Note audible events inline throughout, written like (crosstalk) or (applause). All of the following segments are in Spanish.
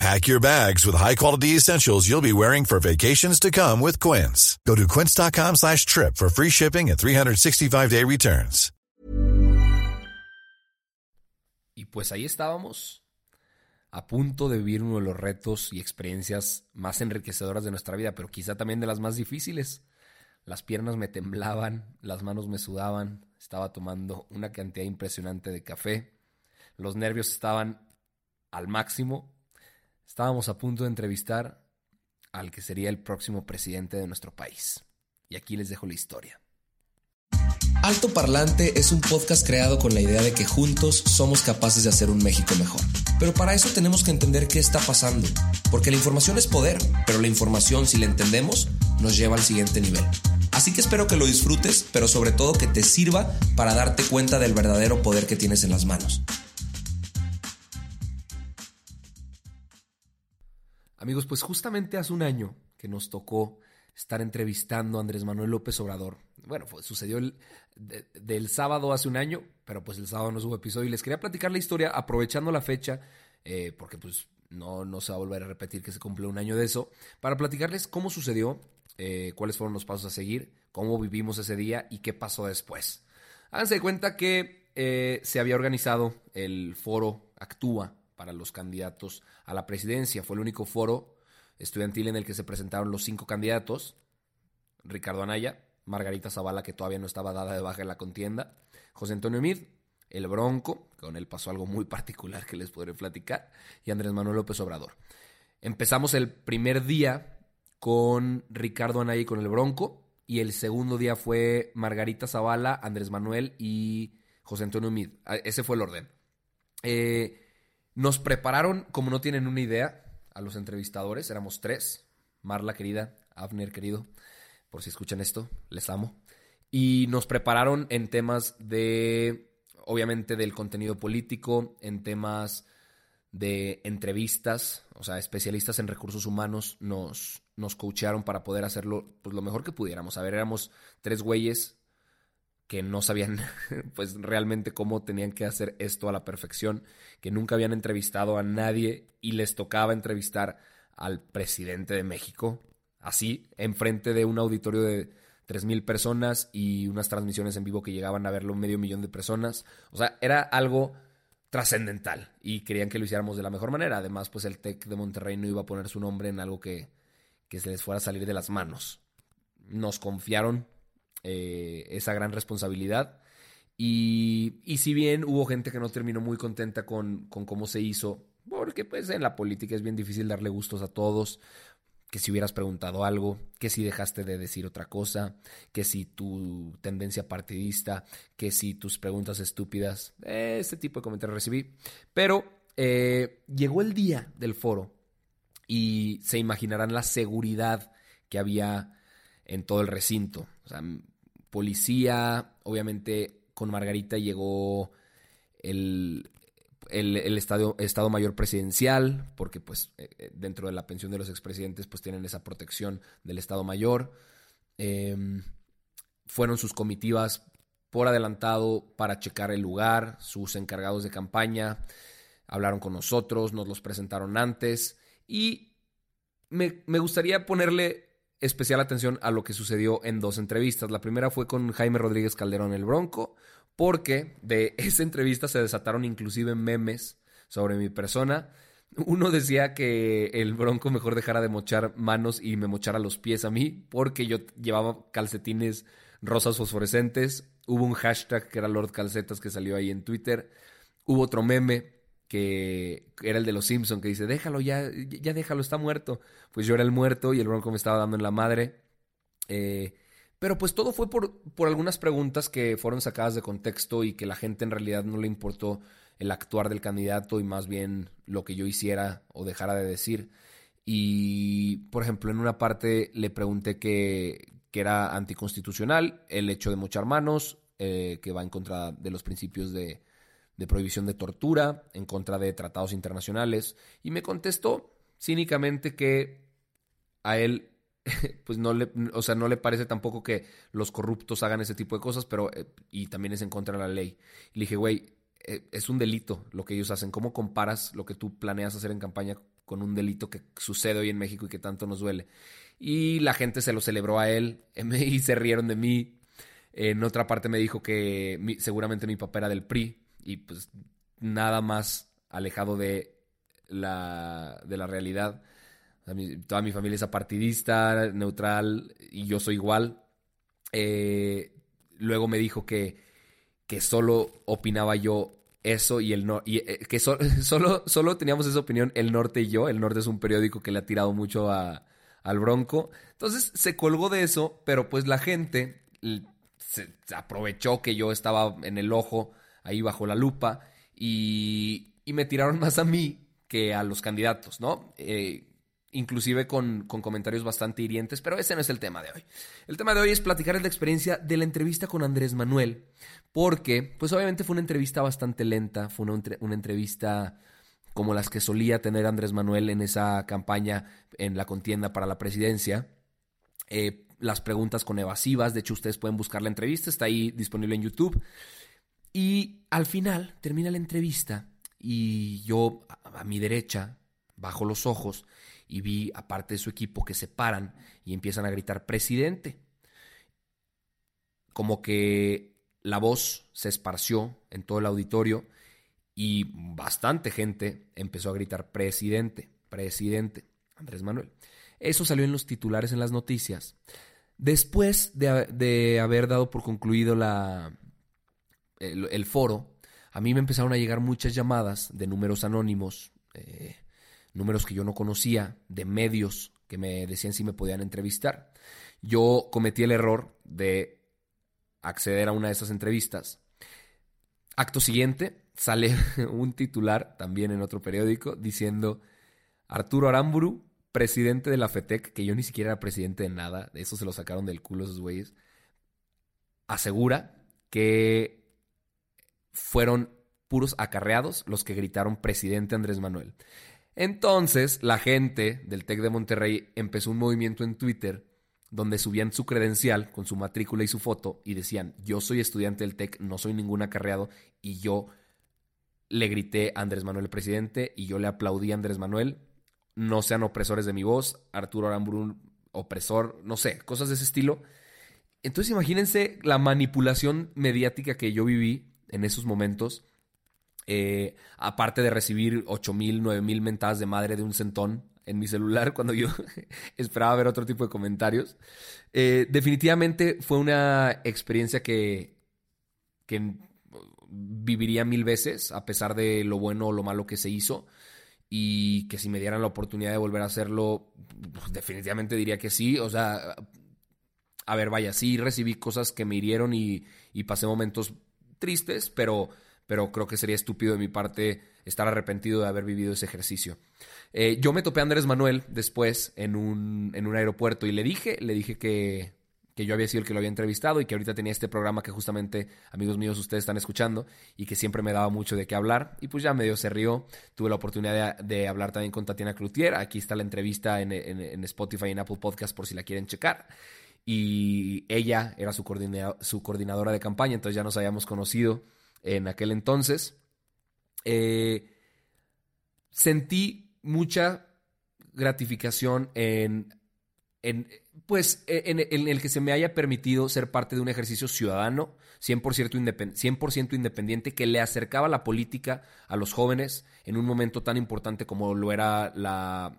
Pack your bags with high-quality essentials you'll be wearing for vacations to come with Quince. Go to quince.com slash trip for free shipping and 365-day returns. Y pues ahí estábamos, a punto de vivir uno de los retos y experiencias más enriquecedoras de nuestra vida, pero quizá también de las más difíciles. Las piernas me temblaban, las manos me sudaban, estaba tomando una cantidad impresionante de café, los nervios estaban al máximo Estábamos a punto de entrevistar al que sería el próximo presidente de nuestro país. Y aquí les dejo la historia. Alto Parlante es un podcast creado con la idea de que juntos somos capaces de hacer un México mejor. Pero para eso tenemos que entender qué está pasando, porque la información es poder, pero la información, si la entendemos, nos lleva al siguiente nivel. Así que espero que lo disfrutes, pero sobre todo que te sirva para darte cuenta del verdadero poder que tienes en las manos. Amigos, pues justamente hace un año que nos tocó estar entrevistando a Andrés Manuel López Obrador. Bueno, sucedió el, del sábado hace un año, pero pues el sábado no hubo episodio y les quería platicar la historia aprovechando la fecha, eh, porque pues no, no se va a volver a repetir que se cumple un año de eso, para platicarles cómo sucedió, eh, cuáles fueron los pasos a seguir, cómo vivimos ese día y qué pasó después. Háganse cuenta que eh, se había organizado el foro Actúa para los candidatos a la presidencia. Fue el único foro estudiantil en el que se presentaron los cinco candidatos. Ricardo Anaya, Margarita Zavala, que todavía no estaba dada de baja en la contienda, José Antonio Mid, el Bronco, con él pasó algo muy (laughs) particular que les podré platicar, y Andrés Manuel López Obrador. Empezamos el primer día con Ricardo Anaya y con el Bronco, y el segundo día fue Margarita Zavala, Andrés Manuel y José Antonio Mid. Ah, ese fue el orden. Eh, nos prepararon, como no tienen una idea, a los entrevistadores, éramos tres, Marla querida, Abner querido, por si escuchan esto, les amo. Y nos prepararon en temas de, obviamente, del contenido político, en temas de entrevistas, o sea, especialistas en recursos humanos nos, nos coacharon para poder hacerlo pues, lo mejor que pudiéramos. A ver, éramos tres güeyes que no sabían (laughs) pues realmente cómo tenían que hacer esto a la perfección, que nunca habían entrevistado a nadie y les tocaba entrevistar al presidente de México, así, enfrente de un auditorio de 3.000 personas y unas transmisiones en vivo que llegaban a verlo medio millón de personas. O sea, era algo trascendental y querían que lo hiciéramos de la mejor manera. Además, pues el TEC de Monterrey no iba a poner su nombre en algo que, que se les fuera a salir de las manos. Nos confiaron eh, esa gran responsabilidad. Y, y, si bien hubo gente que no terminó muy contenta con, con, cómo se hizo, porque pues en la política es bien difícil darle gustos a todos, que si hubieras preguntado algo, que si dejaste de decir otra cosa, que si tu tendencia partidista, que si tus preguntas estúpidas, este tipo de comentarios recibí. Pero eh, llegó el día del foro y se imaginarán la seguridad que había en todo el recinto. O sea, policía, obviamente con Margarita llegó el, el, estado, estado, Mayor Presidencial, porque pues eh, eh, dentro de la pensión de los expresidentes pues tienen esa protección del Estado Mayor. Em, fueron sus comitivas por adelantado para checar el lugar, sus encargados de campaña hablaron con nosotros, nos los presentaron antes y me, me gustaría ponerle especial atención a lo que sucedió en dos entrevistas. La primera fue con Jaime Rodríguez Calderón el Bronco, porque de (laughs) esa entrevista se desataron inclusive memes sobre mi persona. Uno decía que el Bronco mejor dejara de mochar manos y me mochara los pies a mí, porque yo llevaba calcetines rosas fosforescentes. Hubo un hashtag que era Lord Calcetas que salió ahí en Twitter. Hubo otro meme que era el de los Simpson que dice, déjalo ya, ya déjalo, está muerto. Pues yo era el muerto y el Bronco me estaba dando en la madre. Eh, pero pues todo fue por, por algunas preguntas que fueron sacadas de contexto y que la gente en realidad no le importó el actuar del candidato y más bien lo que yo hiciera o dejara de decir. Y, por ejemplo, en una parte le pregunté que, que era anticonstitucional el hecho de mochar manos. eh, que va en contra de los principios de, de prohibición de tortura, en contra de tratados internacionales, y me contestó cínicamente que a él (laughs) pues no le, o sea, no le parece tampoco que los corruptos hagan ese tipo de cosas, pero eh, y también es en contra de la ley. Le dije, güey, eh, es un delito lo que ellos hacen. ¿Cómo comparas lo que tú planeas hacer en campaña con un delito que sucede hoy en México y que tanto nos duele? Y la gente se lo celebró a él (laughs) y se rieron de mí. En otra parte me dijo que seguramente mi papá era del PRI y pues nada más alejado de la, de la realidad. toda mi familia es apartidista, neutral y yo soy igual. Eh, luego me dijo que, que solo opinaba yo eso y el y, eh, que (laughs) solo, solo teníamos esa opinión el norte y yo. El norte es un periódico que le ha tirado mucho al Bronco. Entonces se colgó de eso, pero pues la gente se aprovechó que yo estaba en el ojo ahí bajo la lupa y, y me tiraron (laughs) más a mí que a los candidatos, ¿no? Eh, inclusive con, con, comentarios bastante hirientes, pero ese no es el tema de hoy. El tema de hoy es platicar la experiencia de la entrevista con Andrés Manuel, porque pues obviamente fue una entrevista bastante lenta, fue una, una entrevista como las que solía tener Andrés Manuel en esa campaña en la contienda para la presidencia. Eh, las preguntas con evasivas, de hecho ustedes pueden buscar la entrevista, está ahí disponible en YouTube. Y al final termina la entrevista y yo a, mi derecha bajo los ojos y vi a parte de su equipo que se paran y empiezan a gritar presidente. Como que la voz se esparció en todo el auditorio y bastante gente empezó a gritar presidente, presidente, Andrés Manuel. Eso salió en los titulares en las noticias. Después de haber dado por concluido la, el, foro, a mí me empezaron a llegar muchas llamadas de números anónimos, eh, números que yo no conocía, de medios que me decían si me podían entrevistar. Yo cometí el error de acceder a una de esas entrevistas. Acto siguiente, sale (laughs) un titular también en otro periódico diciendo Arturo Aramburu, presidente de la FETEC, que yo ni siquiera era presidente de nada, de eso se lo sacaron del culo esos güeyes, asegura que fueron puros acarreados los que gritaron presidente Andrés Manuel. Entonces, la gente del TEC de Monterrey empezó un movimiento en Twitter donde subían su credencial con su matrícula y su foto y decían, yo soy estudiante del TEC, no soy ningún acarreado y yo le grité a Andrés Manuel presidente y yo le aplaudí a Andrés Manuel. No sean opresores de mi voz, Arturo Arambrun opresor, no sé, cosas de ese estilo. Entonces imagínense la manipulación mediática que yo viví en esos momentos. Eh, aparte de recibir 8000, 9000 mentadas de madre de un centón en mi celular cuando yo (laughs) esperaba ver otro tipo de comentarios. Eh, definitivamente fue una experiencia que, que viviría mil veces, a pesar de lo bueno o lo malo que se hizo. Y que si me dieran la oportunidad de volver a hacerlo, pues, definitivamente diría que sí. O sea, a ver, vaya, sí recibí cosas que me hirieron y, y pasé momentos tristes, pero, pero creo que sería estúpido de mi parte estar arrepentido de haber vivido ese ejercicio. Eh, yo me topé a Andrés Manuel después en un, en un aeropuerto y le dije, le dije que, que yo había sido el que lo había entrevistado y que ahorita tenía este programa que justamente, amigos míos, ustedes están escuchando y que siempre me daba mucho de qué hablar. Y pues ya medio se rió. Tuve la oportunidad de, hablar también con Tatiana Cloutier. Aquí está la entrevista en, en, Spotify y en Apple Podcast por si la quieren checar y ella era su, coordinadora de campaña, entonces ya nos habíamos conocido en aquel entonces. Eh, sentí mucha gratificación en, en pues, en, el que se me haya permitido ser parte de un ejercicio ciudadano, 100%, 100 independiente, que le acercaba la política a los jóvenes en un momento tan importante como lo era la,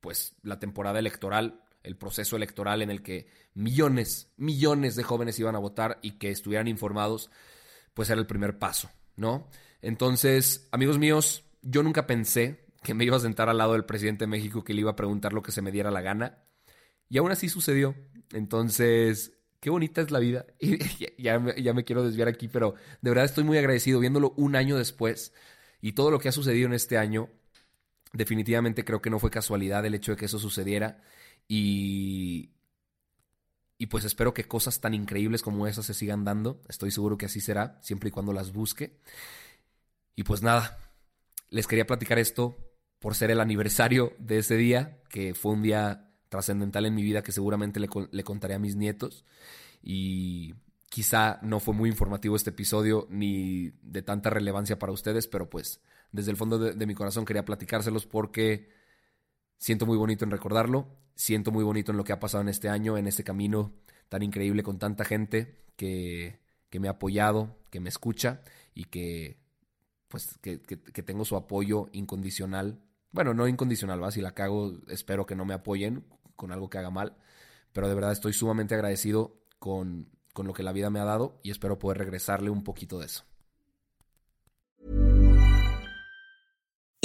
pues, la temporada electoral el proceso electoral en el que millones, millones de jóvenes iban a votar y que estuvieran informados, pues era el primer paso, ¿no? Entonces, amigos míos, yo nunca pensé que me iba a sentar al lado del presidente de México que le iba a preguntar lo que se me diera la gana. Y aún así sucedió. Entonces, qué bonita es la vida. Y (laughs) ya, ya, me quiero desviar aquí, pero de verdad estoy muy agradecido viéndolo un año después y todo lo que ha sucedido en este año. Definitivamente creo que no fue casualidad el hecho de que eso sucediera. Y, y pues espero que cosas tan increíbles como esas se sigan dando. Estoy seguro que así será, siempre y cuando las busque. Y pues nada, les quería platicar esto por ser el aniversario de ese día, que fue un día trascendental en mi vida que seguramente le, le, contaré a mis nietos. Y quizá no fue muy informativo este episodio ni de tanta relevancia para ustedes, pero pues desde el fondo de, de mi corazón quería platicárselos porque siento muy bonito en recordarlo, siento muy bonito en lo que ha pasado en este año, en este camino tan increíble con tanta gente que, que me ha apoyado, que me escucha y que pues que, tengo su apoyo incondicional. Bueno, no incondicional, ¿va? Si la cago, espero que no me apoyen con algo que haga mal. Pero de verdad estoy sumamente agradecido con, con lo que la vida me ha dado y espero poder regresarle un poquito de eso.